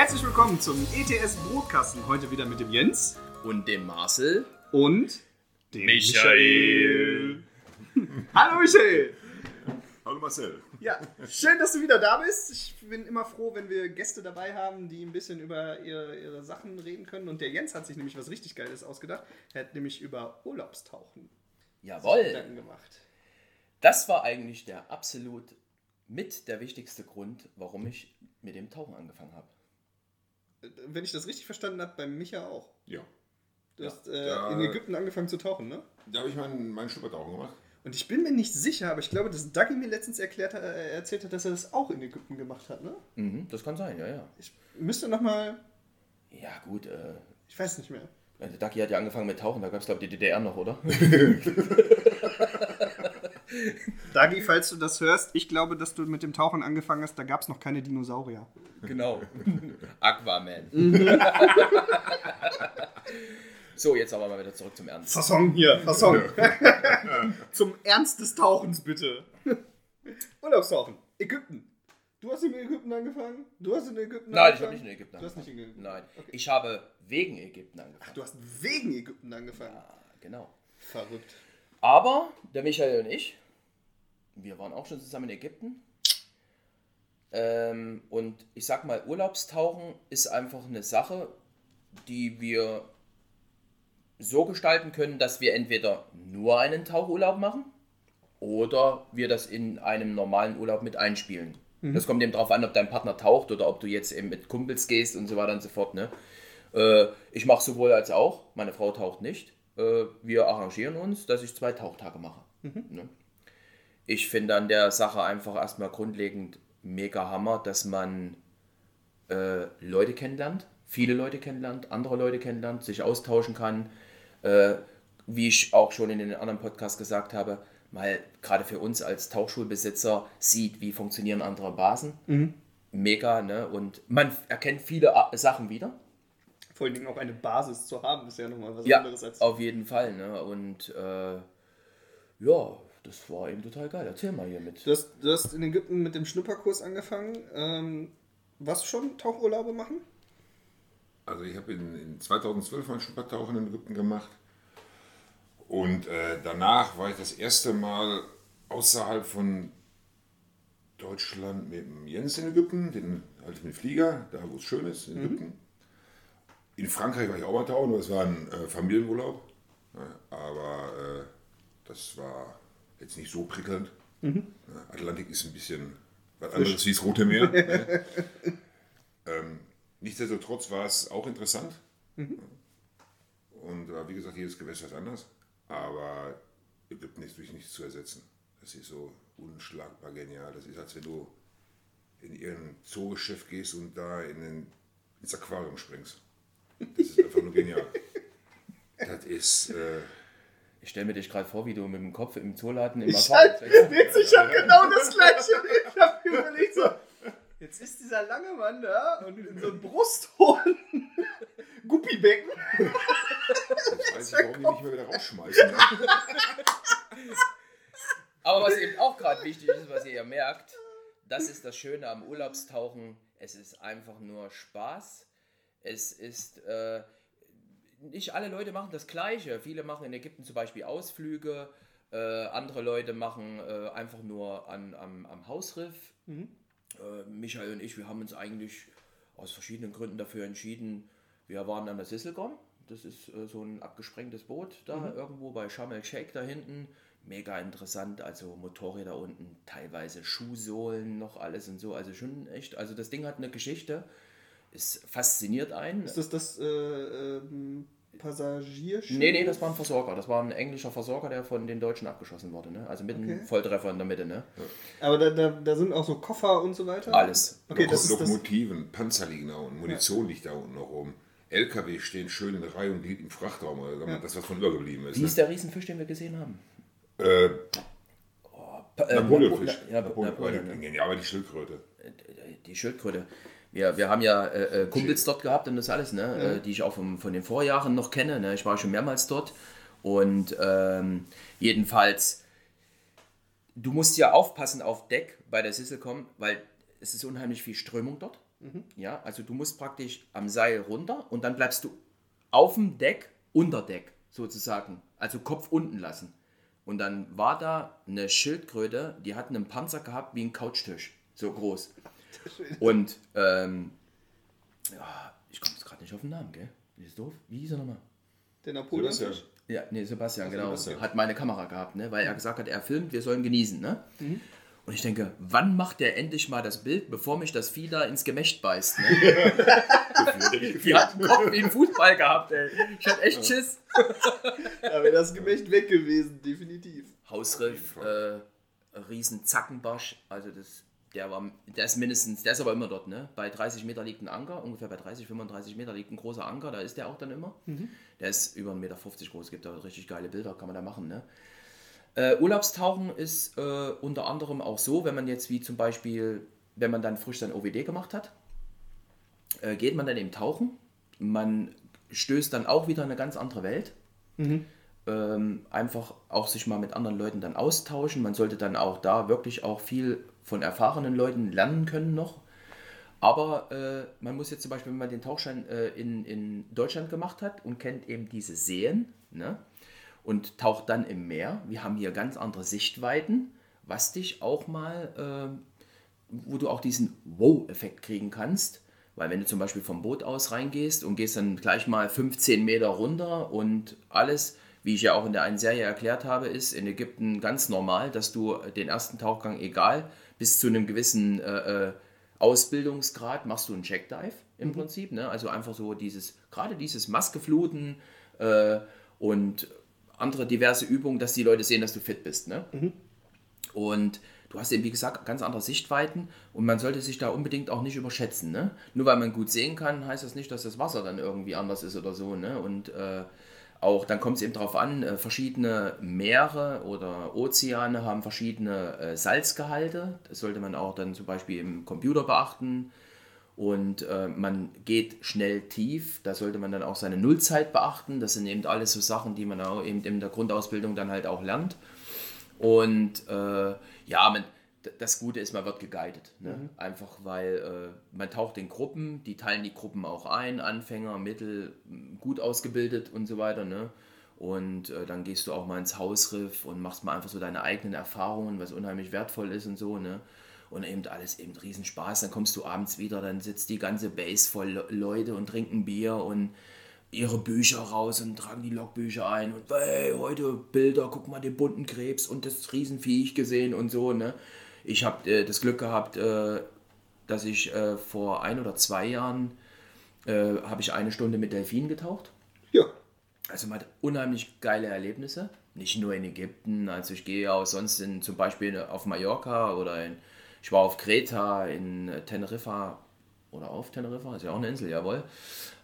Herzlich willkommen zum ETS Brotkasten. Heute wieder mit dem Jens Und dem Marcel. und dem Michael. Hallo Michael. Hallo Marcel. Ja, schön, dass du wieder da bist. Ich bin immer froh, wenn wir Gäste dabei haben, die ein bisschen über ihre, ihre Sachen reden können. Und der Jens hat sich nämlich was richtig Geiles ausgedacht. Er hat nämlich über Urlaubstauchen Jawohl. Gedanken gemacht. Das war eigentlich der absolut mit der wichtigste Grund, warum ich mit dem Tauchen angefangen habe. Wenn ich das richtig verstanden habe, bei Micha auch. Ja. Du Ja, hast äh, da- in Ägypten angefangen zu tauchen, ne? Da habe ich meinen, meinen Schnuppertauchen gemacht. Und ich bin mir nicht sicher, aber ich glaube, dass Dagi mir letztens erklärt, äh, erzählt hat, dass er das auch in Ägypten gemacht hat, ne? Mhm, das kann sein, ja, ja. Ich müsste nochmal, Ja, gut. Äh, ich weiß nicht mehr. der Ducky hat ja angefangen mit Tauchen, da gab es, glaube ich, die DDR noch, oder? Dagi, falls du das hörst, ich glaube, dass du mit dem Tauchen angefangen hast, da gab es noch keine Dinosaurier. genau. Aquaman. so, jetzt aber mal wieder zurück zum Ernst. Fasson hier, Fasson. Zum Ernst des Tauchens, bitte. Urlaubstauchen. Ägypten. Du hast in Ägypten angefangen? Du hast in Ägypten Nein, ich habe angefangen? nicht in Ägypten Du hast nicht angefangen. in Ägypten. Nein, Okay. ich habe wegen Ägypten angefangen. Du hast wegen Ägypten angefangen. Ah, genau. Verrückt. Aber der Michael und ich, wir waren auch schon zusammen in Ägypten. Ähm, und ich sag mal, Urlaubstauchen ist einfach eine Sache, die wir so gestalten können, dass wir entweder nur einen Tauchurlaub machen oder wir das in einem normalen Urlaub mit einspielen. Das kommt eben darauf an, ob dein Partner taucht oder ob du jetzt eben mit Kumpels gehst und so weiter und so fort. Ne? Äh, ich mache sowohl als auch. Meine Frau taucht nicht. Äh, wir arrangieren uns, dass ich zwei Tauchtage mache. Ne? Ich finde an der Sache einfach erstmal grundlegend mega Hammer, dass man äh, Leute kennenlernt, viele Leute kennenlernt, andere Leute kennenlernt, sich austauschen kann. Äh, wie ich auch schon in den anderen Podcasts gesagt habe, mal gerade für uns als Tauchschulbesitzer sieht, wie funktionieren andere Basen. Mega, ne? Und man erkennt viele A- Sachen wieder. Vor allen Dingen auch eine Basis zu haben, ist ja nochmal was Ja, anderes als. auf jeden Fall. Ne? Und äh, ja, das war eben total geil. Erzähl mal hier mit. Du hast, du hast in Ägypten mit dem Schnupperkurs angefangen. Ähm, was schon Tauchurlaube machen? Also ich habe in, in 2012 mein Schnuppertauchen in Ägypten gemacht. Und äh, danach war ich das erste Mal außerhalb von Deutschland mit dem Jens in Ägypten, den halt mit dem Flieger, da wo es schön ist, in Ägypten. In Frankreich war ich auch mal tauchen, aber es war ein äh, Familienurlaub. Ja, aber äh, das war jetzt nicht so prickelnd. Ja, Atlantik ist ein bisschen was anderes wie das Rote Meer. ne? ähm, nichtsdestotrotz war es auch interessant. Und äh, wie gesagt, jedes Gewässer ist anders. Aber Ägypten ist durch nichts zu ersetzen. Das ist so unschlagbar genial. Das ist, als wenn du in irgendein Zoogeschäft gehst und da in den, ins Aquarium springst. Das ist einfach nur genial. Das ist. Äh, Ich stelle mir dich gerade vor, wie du mit dem Kopf im Zooladen im Ich halt, witzig, ich hab genau das gleiche. Ich hab überlegt so, jetzt ist dieser lange Mann da und in so einem brusthohlen Guppibecken. jetzt weiß ich, warum die nicht mehr wieder rausschmeißen. Aber was eben auch gerade wichtig ist, was ihr ja merkt, das ist das Schöne am Urlaubstauchen. Es ist einfach nur Spaß. Es ist, äh, nicht alle Leute machen das Gleiche. Viele machen in Ägypten zum Beispiel Ausflüge. Äh, andere Leute machen äh, einfach nur an, am, am Hausriff. Äh, Michael und ich, wir haben uns eigentlich aus verschiedenen Gründen dafür entschieden. Wir waren an der Sisselgorn. Das ist äh, so ein abgesprengtes Boot da irgendwo bei Sharm el-Sheikh da hinten. Mega interessant, also Motorräder unten, teilweise Schuhsohlen noch alles und so. Also schon echt, also das Ding hat eine Geschichte. Es fasziniert einen. Ist das das, äh, ähm, Passagierschiff? Nee, nee, das war ein Versorger. Das war ein englischer Versorger, der von den Deutschen abgeschossen wurde. Ne? Also mit einem Okay. Volltreffer in der Mitte. Ne? Aber da, da, da sind auch so Koffer und so weiter? Alles. Okay, das ist das. Lokomotiven, Panzer liegen da unten, Munition liegt da unten noch rum. LKW stehen schön in Reihe und liegt im Frachtraum, also das, was von übergeblieben ist. Wie Ne? ist der Riesenfisch, den wir gesehen haben? Äh, Pa- äh, Napoleonfisch. Napo- Ja, Napoleon, Napoleon, ne? ja, aber die Schildkröte. die Schildkröte. Wir, wir haben ja äh, äh, Kumpels dort gehabt und das alles, ne? Äh, die ich auch vom, von den Vorjahren noch kenne. Ne? Ich war schon mehrmals dort. Und ähm, jedenfalls, du musst ja aufpassen auf Deck bei der Sisselcom, weil es ist unheimlich viel Strömung dort. Ja, also du musst praktisch am Seil runter und dann bleibst du auf dem Deck, unter Deck sozusagen. Also Kopf unten lassen. Und dann war da eine Schildkröte, die hat einen Panzer gehabt wie ein Couchtisch. So groß. Und ähm, ja, ich komme jetzt gerade nicht auf den Namen, gell? Das ist doof. Wie hieß er nochmal? Der Napoleon? Sebastian. Ja, nee, Sebastian, genau. Sebastian. Hat meine Kamera gehabt, ne? weil er gesagt hat, er filmt, wir sollen genießen. Ne? Und ich denke, wann macht der endlich mal das Bild, bevor mich das Vieh da ins Gemächt beißt? Ne? Die hat einen Kopf wie ein Fußball gehabt, ey. Ich hatte echt Schiss. Da wäre das Gemächt weg gewesen, definitiv. Hausriff, äh, riesen Zackenbarsch, also das, der war, der ist mindestens, der ist aber immer dort, ne? Bei 30 Meter liegt ein Anker, ungefähr bei 30, 35 Meter liegt ein großer Anker, da ist der auch dann immer. Der ist über 1,50 Meter groß, gibt da richtig geile Bilder, kann man da machen, ne? Äh, Urlaubstauchen ist äh, unter anderem auch so, wenn man jetzt wie zum Beispiel, wenn man dann frisch sein OWD gemacht hat, äh, geht man dann eben tauchen. Man stößt dann auch wieder in eine ganz andere Welt. Ähm, einfach auch sich mal mit anderen Leuten dann austauschen. Man sollte dann auch da wirklich auch viel von erfahrenen Leuten lernen können noch. Aber äh, man muss jetzt zum Beispiel, wenn man den Tauchschein äh, in, in Deutschland gemacht hat und kennt eben diese Seen ne, und taucht dann im Meer, wir haben hier ganz andere Sichtweiten, was dich auch mal, äh, wo du auch diesen Wow-Effekt kriegen kannst. Weil wenn du zum Beispiel vom Boot aus reingehst und gehst dann gleich mal 15 Meter runter und alles, wie ich ja auch in der einen Serie erklärt habe, ist in Ägypten ganz normal, dass du den ersten Tauchgang, egal, bis zu einem gewissen äh, äh, Ausbildungsgrad machst du einen Checkdive im Prinzip. Ne? Also einfach so dieses, gerade dieses Maskefluten äh, und andere diverse Übungen, dass die Leute sehen, dass du fit bist. Ne? Und du hast eben, wie gesagt, ganz andere Sichtweiten und man sollte sich da unbedingt auch nicht überschätzen. Ne? Nur weil man gut sehen kann, heißt das nicht, dass das Wasser dann irgendwie anders ist oder so. Ne? Und äh, auch dann kommt es eben darauf an, äh, verschiedene Meere oder Ozeane haben verschiedene äh, Salzgehalte. Das sollte man auch dann zum Beispiel im Computer beachten. Und äh, man geht schnell tief, da sollte man dann auch seine Nullzeit beachten. Das sind eben alles so Sachen, die man auch eben in der Grundausbildung dann halt auch lernt. Und äh, ja, man, das Gute ist, man wird geguidet. Ne? Einfach weil äh, man taucht in Gruppen, die teilen die Gruppen auch ein, Anfänger, Mittel, gut ausgebildet und so weiter. Ne? Und äh, dann gehst du auch mal ins Hausriff und machst mal einfach so deine eigenen Erfahrungen, was unheimlich wertvoll ist und so. Ne? Und eben alles eben Riesenspaß. Dann kommst du abends wieder, dann sitzt die ganze Base voll Le- Leute und trinken Bier und ihre Bücher raus und tragen die Logbücher ein und hey, heute Bilder, guck mal den bunten Krebs und das Riesenviech gesehen und so, ne? Ich habe äh, das Glück gehabt, äh, dass ich äh, vor ein oder zwei Jahren äh, habe ich eine Stunde mit Delfinen getaucht. Ja. Also man hat unheimlich geile Erlebnisse. Nicht nur in Ägypten, also ich gehe auch sonst in, zum Beispiel auf Mallorca oder in, ich war auf Kreta, in äh, Teneriffa oder auf Teneriffa, ist ja auch eine Insel, jawohl.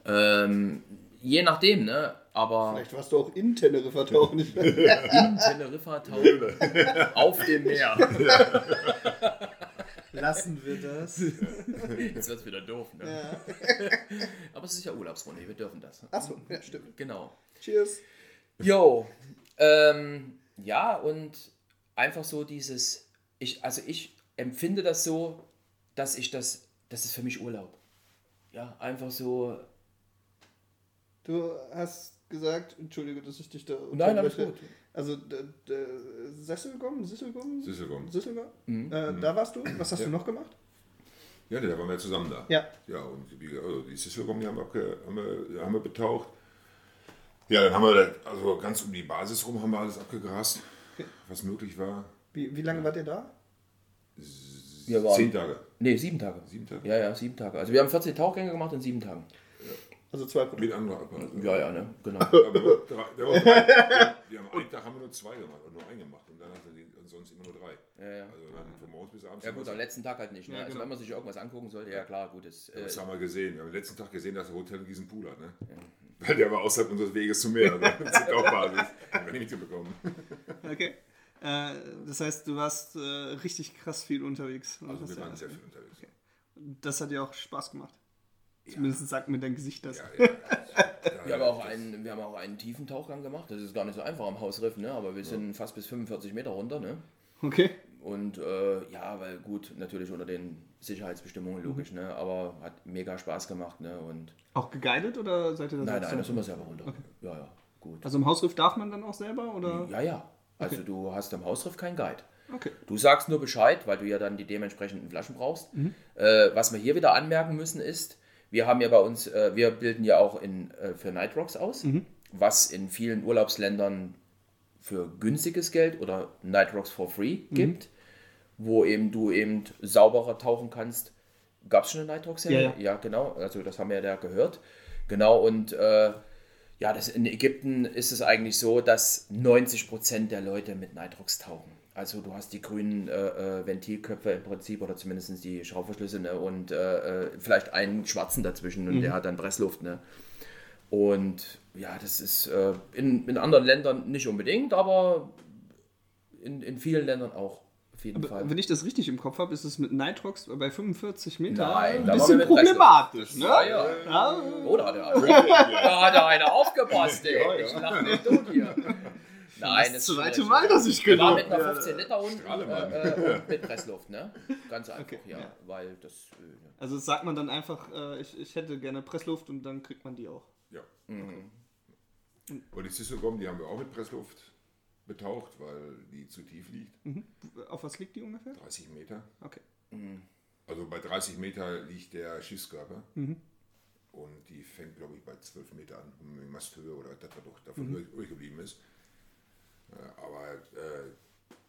Ähm, je nachdem, ne? Aber Vielleicht warst du auch in Teneriffa tauchen. In Teneriffa tauchen auf dem Meer. Lassen wir das. Jetzt wird es wieder doof, ne? Ja. Aber es ist ja Urlaubsrunde, wir dürfen das. Achso, ja, stimmt. Genau. Cheers. Jo, ähm, ja, und einfach so dieses, ich, also ich empfinde das so, dass ich das, das ist für mich Urlaub. Ja, einfach so, Du hast gesagt, entschuldige, dass ich dich da Nein, alles gut. Also, Sesselgom, Sisselgom? Sisselgom. Sisselgom? Mhm. Äh, Da warst du? Was hast Ja. du noch gemacht? Ja, da waren wir zusammen da. Ja. Ja, und wie, also die Sisselgom, die haben abge, haben, wir, haben wir betaucht. Ja, dann haben wir, da, also ganz um die Basis rum haben wir alles abgegrast, was möglich war. Wie, wie lange wart ihr da? wir waren, Zehn Tage. nee, sieben Tage. Sieben Tage? Ja, ja, sieben Tage. Also wir haben 14 Tauchgänge gemacht in sieben Tagen. Also zwei Produkte. Mit anderen Apparaten. Ja, ja, ne? Genau. Aber wir, drei, wir, haben drei, wir, wir haben einen Tag haben wir nur zwei gemacht, oder nur einen gemacht und dann hatten wir und sonst immer nur drei. Ja, ja. Also dann von morgens bis abends. Ja gut, am letzten Tag halt nicht. Ne? Ja, Also genau. wenn man sich irgendwas angucken sollte, ja klar, gut. Das, äh, Das haben wir gesehen. Wir haben am letzten Tag gesehen, dass der Hotel einen riesen Pool hat. Ne? Weil der war außerhalb unseres Weges zum Meer. Ne? Das sind auch Basis. Haben wir nicht mitbekommen. Okay. Äh, das heißt, du warst äh, richtig krass viel unterwegs. Und Also wir ja- waren sehr viel unterwegs. Das hat dir auch Spaß gemacht. Zumindest sagt mir dein Gesicht das. Ja, ja. wir, haben auch einen, wir haben auch einen tiefen Tauchgang gemacht. Das ist gar nicht so einfach am Hausriff, ne? aber wir sind fast bis 45 Meter runter. Ne? Okay. Und äh, ja, weil gut, natürlich unter den Sicherheitsbestimmungen logisch, ne? aber hat mega Spaß gemacht. Ne? Und Auch geguided oder seid ihr da nein, nein, das sind wir selber runter. Ja, ja, gut. Also im Hausriff darf man dann auch selber oder? Ja, ja. Also du hast am Hausriff keinen Guide. Okay. Du sagst nur Bescheid, weil du ja dann die dementsprechenden Flaschen brauchst. Äh, was wir hier wieder anmerken müssen ist, wir haben ja bei uns, äh, wir bilden ja auch in, äh, für Nightrocks aus, was in vielen Urlaubsländern für günstiges Geld oder Nightrocks for free gibt, wo eben du eben sauberer tauchen kannst. Gab es schon eine Nightrocks-Serie? Ja, ja. genau. Also das haben wir ja da gehört. Genau, und äh, ja, das, in Ägypten ist es eigentlich so, dass 90% der Leute mit Nitrox tauchen. Also du hast die grünen äh, äh, Ventilköpfe im Prinzip oder zumindest die Schraubverschlüsse ne? und äh, äh, vielleicht einen schwarzen dazwischen und der hat dann Pressluft. Ne? Und ja, das ist äh, in, in anderen Ländern nicht unbedingt, aber in, in vielen Ländern auch auf jeden Fall. Wenn ich das richtig im Kopf habe, ist es mit Nitrox bei 45 Meter Nein, ein bisschen problematisch. Ne? Ja, ja. Ja, Oh, da hat er, da hat er einer aufgepasst, ey. Ich lache nicht tot hier. Nein, das ist zweite Mal, dass ich Wir waren gelobt mit einer werde. 15 Liter Strahlemann. äh, äh, und mit Pressluft, ne? Ganz einfach, Okay, ja, ja. Weil das. Äh. Also sagt man dann einfach, äh, ich, ich hätte gerne Pressluft und dann kriegt man die auch. Ja. Und die Sisselgom, die haben wir auch mit Pressluft betaucht, weil die zu tief liegt. Auf was liegt die ungefähr? 30 Meter. Okay. Also bei 30 Meter liegt der Schiffskörper. Und die fängt, glaube ich, bei 12 Meter an, um die Masthöhe oder was das da doch davon übrig- übrig geblieben ist. Äh, Aber äh,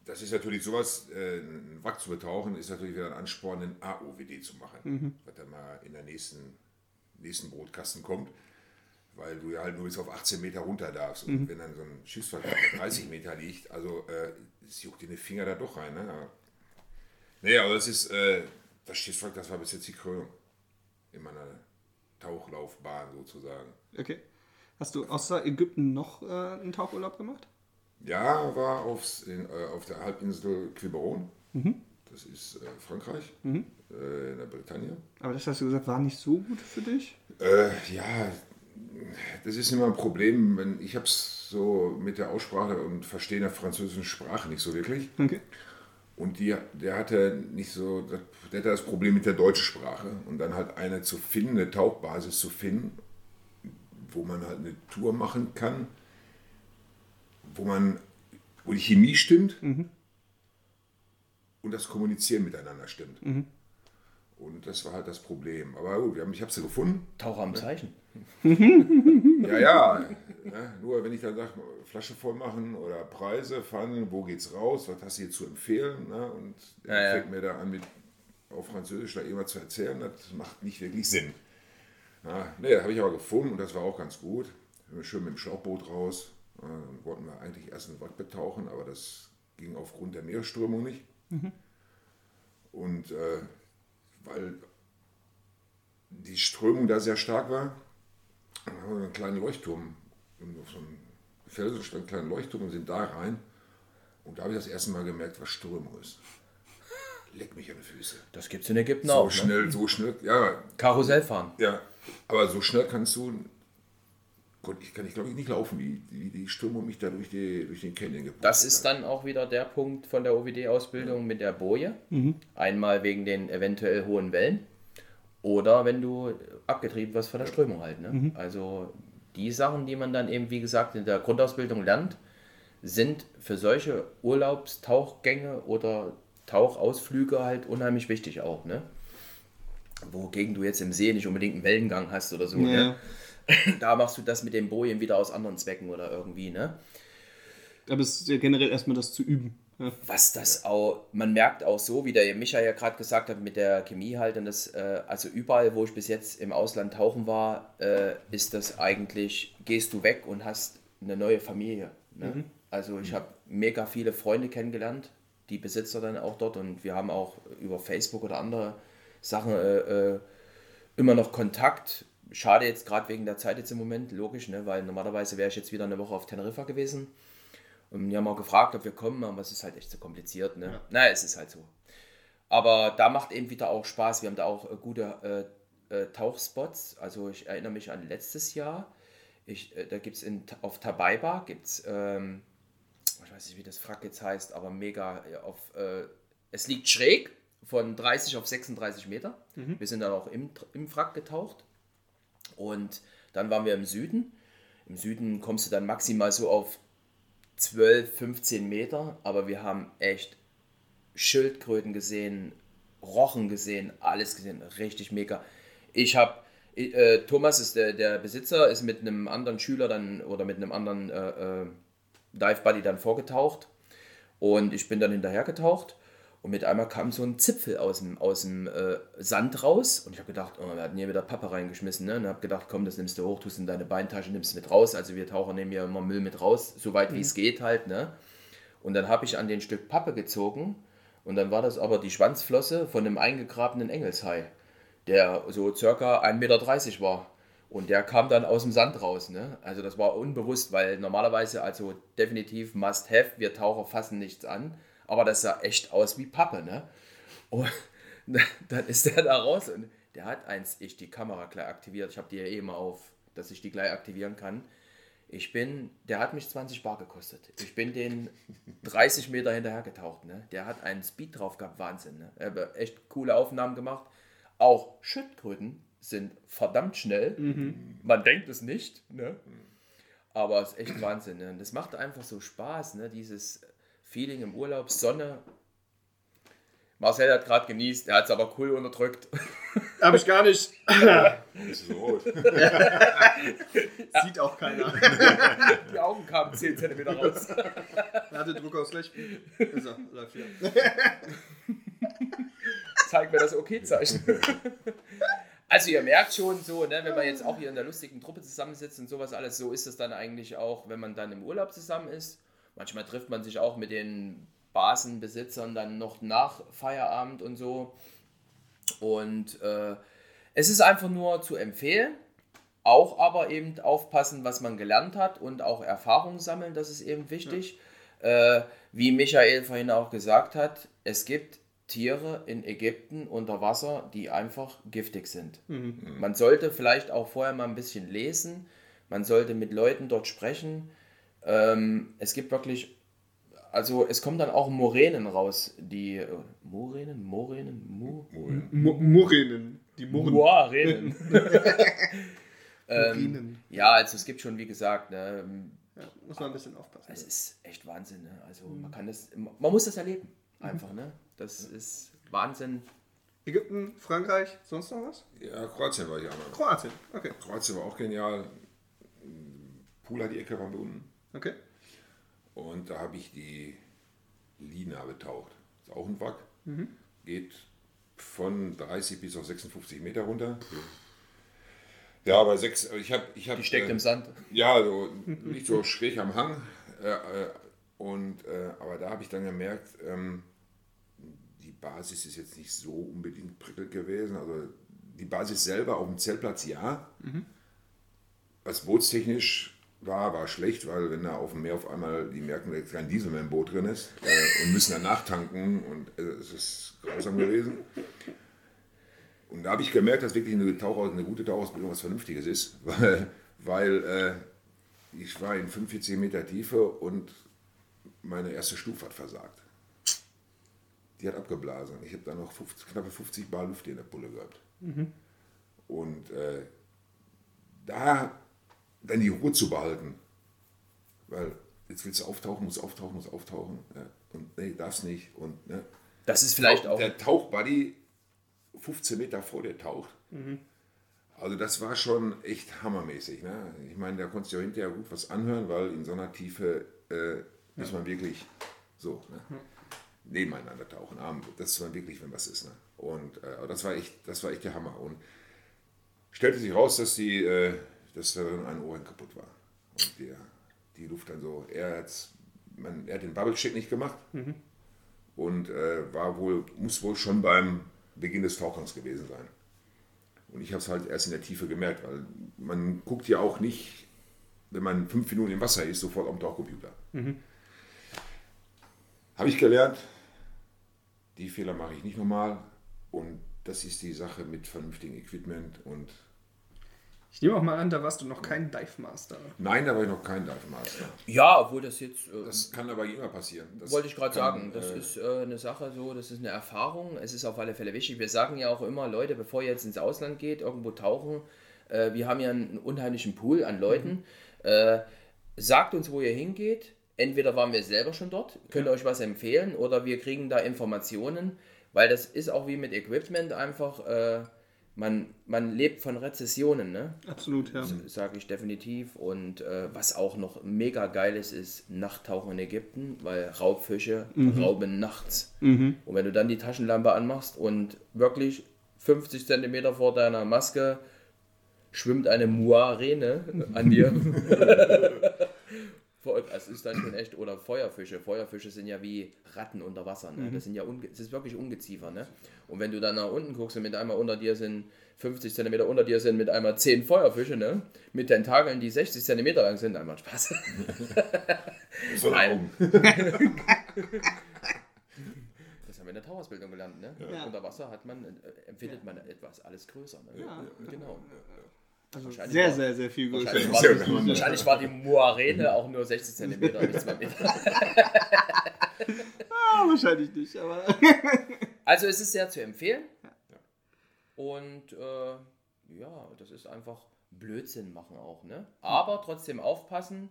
das ist natürlich sowas, äh, ein Wrack zu betauchen, ist natürlich wieder ein Ansporn, einen AOWD zu machen, was dann mal in der nächsten, nächsten Brotkasten kommt, weil du ja halt nur bis auf 18 Meter runter darfst. Und wenn dann so ein Schiffswrack bei 30 Meter liegt, also äh, es juckt dir die Finger da doch rein. Ne? Aber- Nee, aber das ist, äh, das Schiffswrack, das war bis jetzt die Krönung in meiner Tauchlaufbahn sozusagen. Okay. Hast du außer Ägypten noch äh, einen Tauchurlaub gemacht? Ja, war aufs, in, äh, auf der Halbinsel Quiberon. Das ist äh, Frankreich, äh, in der Bretagne. Aber das hast du gesagt, war nicht so gut für dich? Äh, ja, das ist immer ein Problem, wenn ich habe es so mit der Aussprache und Verstehen der französischen Sprache nicht so wirklich. Okay. Und die, der hatte nicht so, der hatte das Problem mit der deutschen Sprache. Und dann halt eine zu finden, eine Tauchbasis zu finden, wo man halt eine Tour machen kann, wo man, wo die Chemie stimmt und das Kommunizieren miteinander stimmt. Und das war halt das Problem. Aber gut, wir haben, ich habe sie gefunden. Taucher am Zeichen. Ja, ja. ja nur wenn ich dann sage, Flasche voll machen oder Preise verhandeln, wo geht's raus, was hast du hier zu empfehlen? Ne? Und er Ja, ja. fängt mir da an, mit, auf Französisch da irgendwas zu erzählen, das macht nicht wirklich Sinn. Ja, ne, das habe ich aber gefunden und das war auch ganz gut. Schön mit dem Schlauchboot raus. Dann wollten wir eigentlich erst einen Watt betauchen, aber das ging aufgrund der Meeresströmung nicht. Und äh, weil die Strömung da sehr stark war, haben wir einen kleinen Leuchtturm, auf so einem Felsen stand ein kleiner Leuchtturm und sind da rein. Und da habe ich das erste Mal gemerkt, was Strömung ist. Leck mich an die Füße. Das gibt's in Ägypten So auch. Ne? schnell, so schnell, ja, Karussell fahren. ja. Aber so schnell kannst du, Gott, ich kann ich glaube ich nicht laufen, wie, wie die Strömung mich da durch, die, durch den Canyon gepusht Das ist dann auch wieder der Punkt von der OWD-Ausbildung mit der Boje. Einmal wegen den eventuell hohen Wellen oder wenn du abgetrieben wirst von der Strömung halt. Ne? Also die Sachen, die man dann eben, wie gesagt, in der Grundausbildung lernt, sind für solche Urlaubstauchgänge oder Tauchausflüge halt unheimlich wichtig auch. Ne? Wogegen du jetzt im See nicht unbedingt einen Wellengang hast oder so. Ne? Da machst du das mit dem Bojen wieder aus anderen Zwecken oder irgendwie. Ne? Aber es ist ja generell erstmal das zu üben. was das auch, man merkt auch so, wie der Micha ja gerade gesagt hat, mit der Chemie halt und das, äh, also überall, wo ich bis jetzt im Ausland tauchen war, äh, ist das eigentlich, gehst du weg und hast eine neue Familie. Ne? Also ich habe mega viele Freunde kennengelernt, die Besitzer dann auch dort und wir haben auch über Facebook oder andere Sachen äh, äh, immer noch Kontakt. Schade jetzt gerade wegen der Zeit jetzt im Moment, logisch, ne? weil normalerweise wäre ich jetzt wieder eine Woche auf Teneriffa gewesen. Und die haben auch gefragt, ob wir kommen, aber es ist halt echt so kompliziert. Ne? Ja. Naja, es ist halt so. Aber da macht eben wieder auch Spaß. Wir haben da auch äh, gute äh, äh, Tauchspots. Also ich erinnere mich an letztes Jahr. Ich, äh, da gibt es auf Tabaiba, gibt's, ähm, ich weiß nicht, wie das Frack jetzt heißt, aber mega äh, auf, äh, es liegt schräg von 30 auf 36 Meter. Wir sind dann auch im, im Frack getaucht. Und dann waren wir im Süden. Im Süden kommst du dann maximal so auf 12, 15 Meter, aber wir haben echt Schildkröten gesehen, Rochen gesehen, alles gesehen, richtig mega. Ich habe, äh, Thomas ist der, der Besitzer, ist mit einem anderen Schüler dann oder mit einem anderen äh, äh, Dive Buddy dann vorgetaucht und ich bin dann hinterher getaucht und mit einmal kam so ein Zipfel aus dem, aus dem äh, Sand raus und ich habe gedacht, oh, wir hatten hier wieder Pappe reingeschmissen ne? und habe gedacht, komm, das nimmst du hoch, tust in deine Beintasche, nimmst mit raus. Also wir Taucher nehmen ja immer Müll mit raus, so weit wie es geht halt. Ne? Und dann habe ich an den Stück Pappe gezogen und dann war das aber die Schwanzflosse von einem eingegrabenen Engelshai, der so circa 1,30 Meter war. Und der kam dann aus dem Sand raus. Ne? Also das war unbewusst, weil normalerweise, also definitiv must have, wir Taucher fassen nichts an. Aber das sah echt aus wie Pappe. Ne? Und dann ist der da raus und der hat eins, ich die Kamera gleich aktiviert. Ich habe die ja eh immer auf, dass ich die gleich aktivieren kann. Ich bin, der hat mich 20 Bar gekostet. Ich bin den 30 Meter hinterher getaucht. Ne? Der hat einen Speed drauf gehabt, Wahnsinn. Ne? Er hat echt coole Aufnahmen gemacht. Auch Schildkröten sind verdammt schnell. Man denkt es nicht, ne? aber es ist echt Wahnsinn. Ne? Und das macht einfach so Spaß, ne? dieses Feeling im Urlaub, Sonne. Marcel hat gerade genießt, er hat es aber cool unterdrückt. Hab ich gar nicht. Ist so rot. Sieht auch keiner. Die Augen kamen 10 cm raus. Er hatte Druckausgleich. Ist er, läuft wieder. Zeig mir das Okay-Zeichen. Also ihr merkt schon so, ne, wenn man jetzt auch hier in der lustigen Truppe zusammensitzt und sowas alles, so ist es dann eigentlich auch, wenn man dann im Urlaub zusammen ist. Manchmal trifft man sich auch mit den Basenbesitzern dann noch nach Feierabend und so. Und äh, es ist einfach nur zu empfehlen. Auch aber eben aufpassen, was man gelernt hat und auch Erfahrungen sammeln, das ist eben wichtig. Äh, wie Michael vorhin auch gesagt hat, es gibt Tiere in Ägypten unter Wasser, die einfach giftig sind. Man sollte vielleicht auch vorher mal ein bisschen lesen, man sollte mit Leuten dort sprechen. Ähm, es gibt wirklich, also es kommen dann auch Moränen raus, die äh, Moränen, Moränen, Mu- Murrinen. Die Murren. Moränen. Murrinen. ja, also es gibt schon, wie gesagt, ne, Ja, muss man ein bisschen aufpassen. es ist echt Wahnsinn. Ne? Also man kann das, man muss das erleben, einfach. Ne? Das ist Wahnsinn. Ägypten, Frankreich, sonst noch was? Ja, Kroatien war ich einmal. Kroatien. Okay. Kroatien war auch genial. Pula, die Ecke waren wir unten. Okay. Und da habe ich die Lina betaucht. Ist auch ein Wrack. Geht von 30 bis auf 56 Meter runter. Ja, aber sechs, ich habe. Ich hab, Die steckt äh, im Sand. Ja, so, nicht so schräg am Hang. Äh, äh, und, äh, aber da habe ich dann gemerkt, ähm, die Basis ist jetzt nicht so unbedingt prickelnd gewesen. Also die Basis selber auf dem Zeltplatz ja. Was bootstechnisch war, war schlecht, weil wenn da auf dem Meer auf einmal die merken, dass kein Diesel mehr im Boot drin ist äh, und müssen dann nachtanken und äh, es ist grausam gewesen. Und da habe ich gemerkt, dass wirklich eine, Tauchaus eine gute Tauchausbildung was Vernünftiges ist, weil, weil äh, ich war in 45 Meter Tiefe und meine erste Stufe hat versagt. Die hat abgeblasen. Ich habe da noch 50, knappe 50 Bar Luft in der Pulle gehabt. Und äh, da dann die Ruhe zu behalten, weil jetzt willst du auftauchen, musst auftauchen, musst auftauchen. Ja, und nee, darfst nicht. Und, ne, Das ist vielleicht auch. der Tauchbuddy 15 Meter vor dir taucht. Also das war schon echt hammermäßig. Ne? Ich meine, da konntest du ja hinterher gut was anhören, weil in so einer Tiefe äh, ist man wirklich So, ne? Nebeneinander tauchen, das war wirklich, wenn was ist. Ne? Und äh, das war echt, das war echt der Hammer. Und stellte sich raus, dass die, äh, dass darin ein Ohrring kaputt war. Und der, die Luft dann so, er, hat's, man, er hat den Bubble-Check nicht gemacht und äh, war wohl, muss wohl schon beim Beginn des Tauchens gewesen sein. Und ich habe es halt erst in der Tiefe gemerkt, weil man guckt ja auch nicht, wenn man fünf Minuten im Wasser ist, sofort am Tauchcomputer. Habe ich gelernt, die Fehler mache ich nicht nochmal. Und das ist die Sache mit vernünftigem Equipment. Und Ich nehme auch mal an, da warst du noch kein Dive Master. nein, da war ich noch kein Dive Master. Ja, obwohl das jetzt. Äh, Das kann aber immer passieren. Das Wollte ich gerade sagen, das äh, ist äh, eine Sache so, das ist eine Erfahrung, es ist auf alle Fälle wichtig. Wir sagen ja auch immer, Leute, bevor ihr jetzt ins Ausland geht, irgendwo tauchen, äh, wir haben ja einen unheimlichen Pool an Leuten, äh, sagt uns, wo ihr hingeht. Entweder waren wir selber schon dort, könnt ihr euch was empfehlen, oder wir kriegen da Informationen, weil das ist auch wie mit Equipment einfach, äh, man, man lebt von Rezessionen, ne? Absolut, ja. sage ich definitiv. Und äh, was auch noch mega geil ist, ist Nachttauchen in Ägypten, weil Raubfische rauben nachts. Und wenn du dann die Taschenlampe anmachst und wirklich 50 Zentimeter vor deiner Maske schwimmt eine Muarene an dir. Es ist dann schon echt, oder Feuerfische. Feuerfische sind ja wie Ratten unter Wasser. Ne? Das sind ja unge das ist wirklich Ungeziefer. Ne? Und wenn du dann nach unten guckst und mit einmal unter dir sind 50 Zentimeter unter dir sind mit einmal 10 Feuerfische, ne? Mit Tentakeln, die 60 Zentimeter lang sind, einmal Spaß. so Nein. Augen. Das haben wir in der Tauchausbildung gelernt, ne? Ja. Unter Wasser hat man, äh, empfindet man etwas alles größer. Ne? Ja. Genau. Also Wahrscheinlich sehr, war- sehr, sehr viel größer. Wahrscheinlich war, die, wahrscheinlich war die Moarene auch nur 60 Zentimeter, nicht 2 Meter. Ah, wahrscheinlich nicht, aber. Also es ist sehr zu empfehlen. Und äh, ja, das ist einfach Blödsinn machen auch. Ne? Aber trotzdem aufpassen,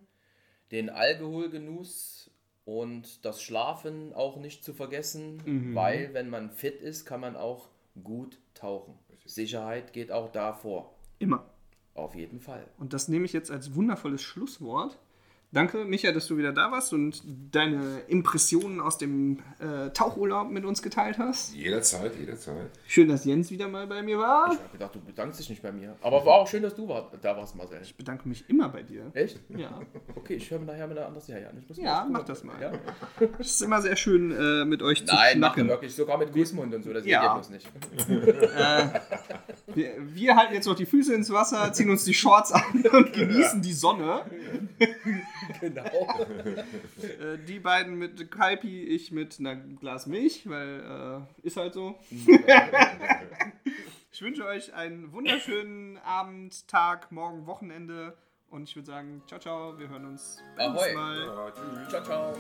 den Alkoholgenuss und das Schlafen auch nicht zu vergessen, weil wenn man fit ist, kann man auch gut tauchen. Sicherheit geht auch davor. Immer. Auf jeden Fall. Und das nehme ich jetzt als wundervolles Schlusswort. Danke, Micha, dass du wieder da warst und deine Impressionen aus dem äh, Tauchurlaub mit uns geteilt hast. Jederzeit, jederzeit. Schön, dass Jens wieder mal bei mir war. Ich habe gedacht, du bedankst dich nicht bei mir. Aber war auch schön, dass du war, da warst, Marcel. Ich bedanke mich immer bei dir. Echt? Ja, Okay, ich höre mir nachher mal eine andere Serie an. Ich muss mir Ja, mach das mal. Ja? es ist immer sehr schön, äh, mit euch zu Nein, machen schnacken. wirklich. Sogar mit Kussmund und so. Das Ja. geht ja bloß nicht. Wir, wir halten jetzt noch die Füße ins Wasser, ziehen uns die Shorts an und genießen die Sonne. Genau. Äh, die beiden mit Kalpi, ich mit einem Glas Milch, weil äh, ist halt so. ich wünsche euch einen wunderschönen Abend, Tag, morgen, Wochenende und ich würde sagen, ciao, ciao, wir hören uns beim nächsten Mal. Ja. Ciao, ciao.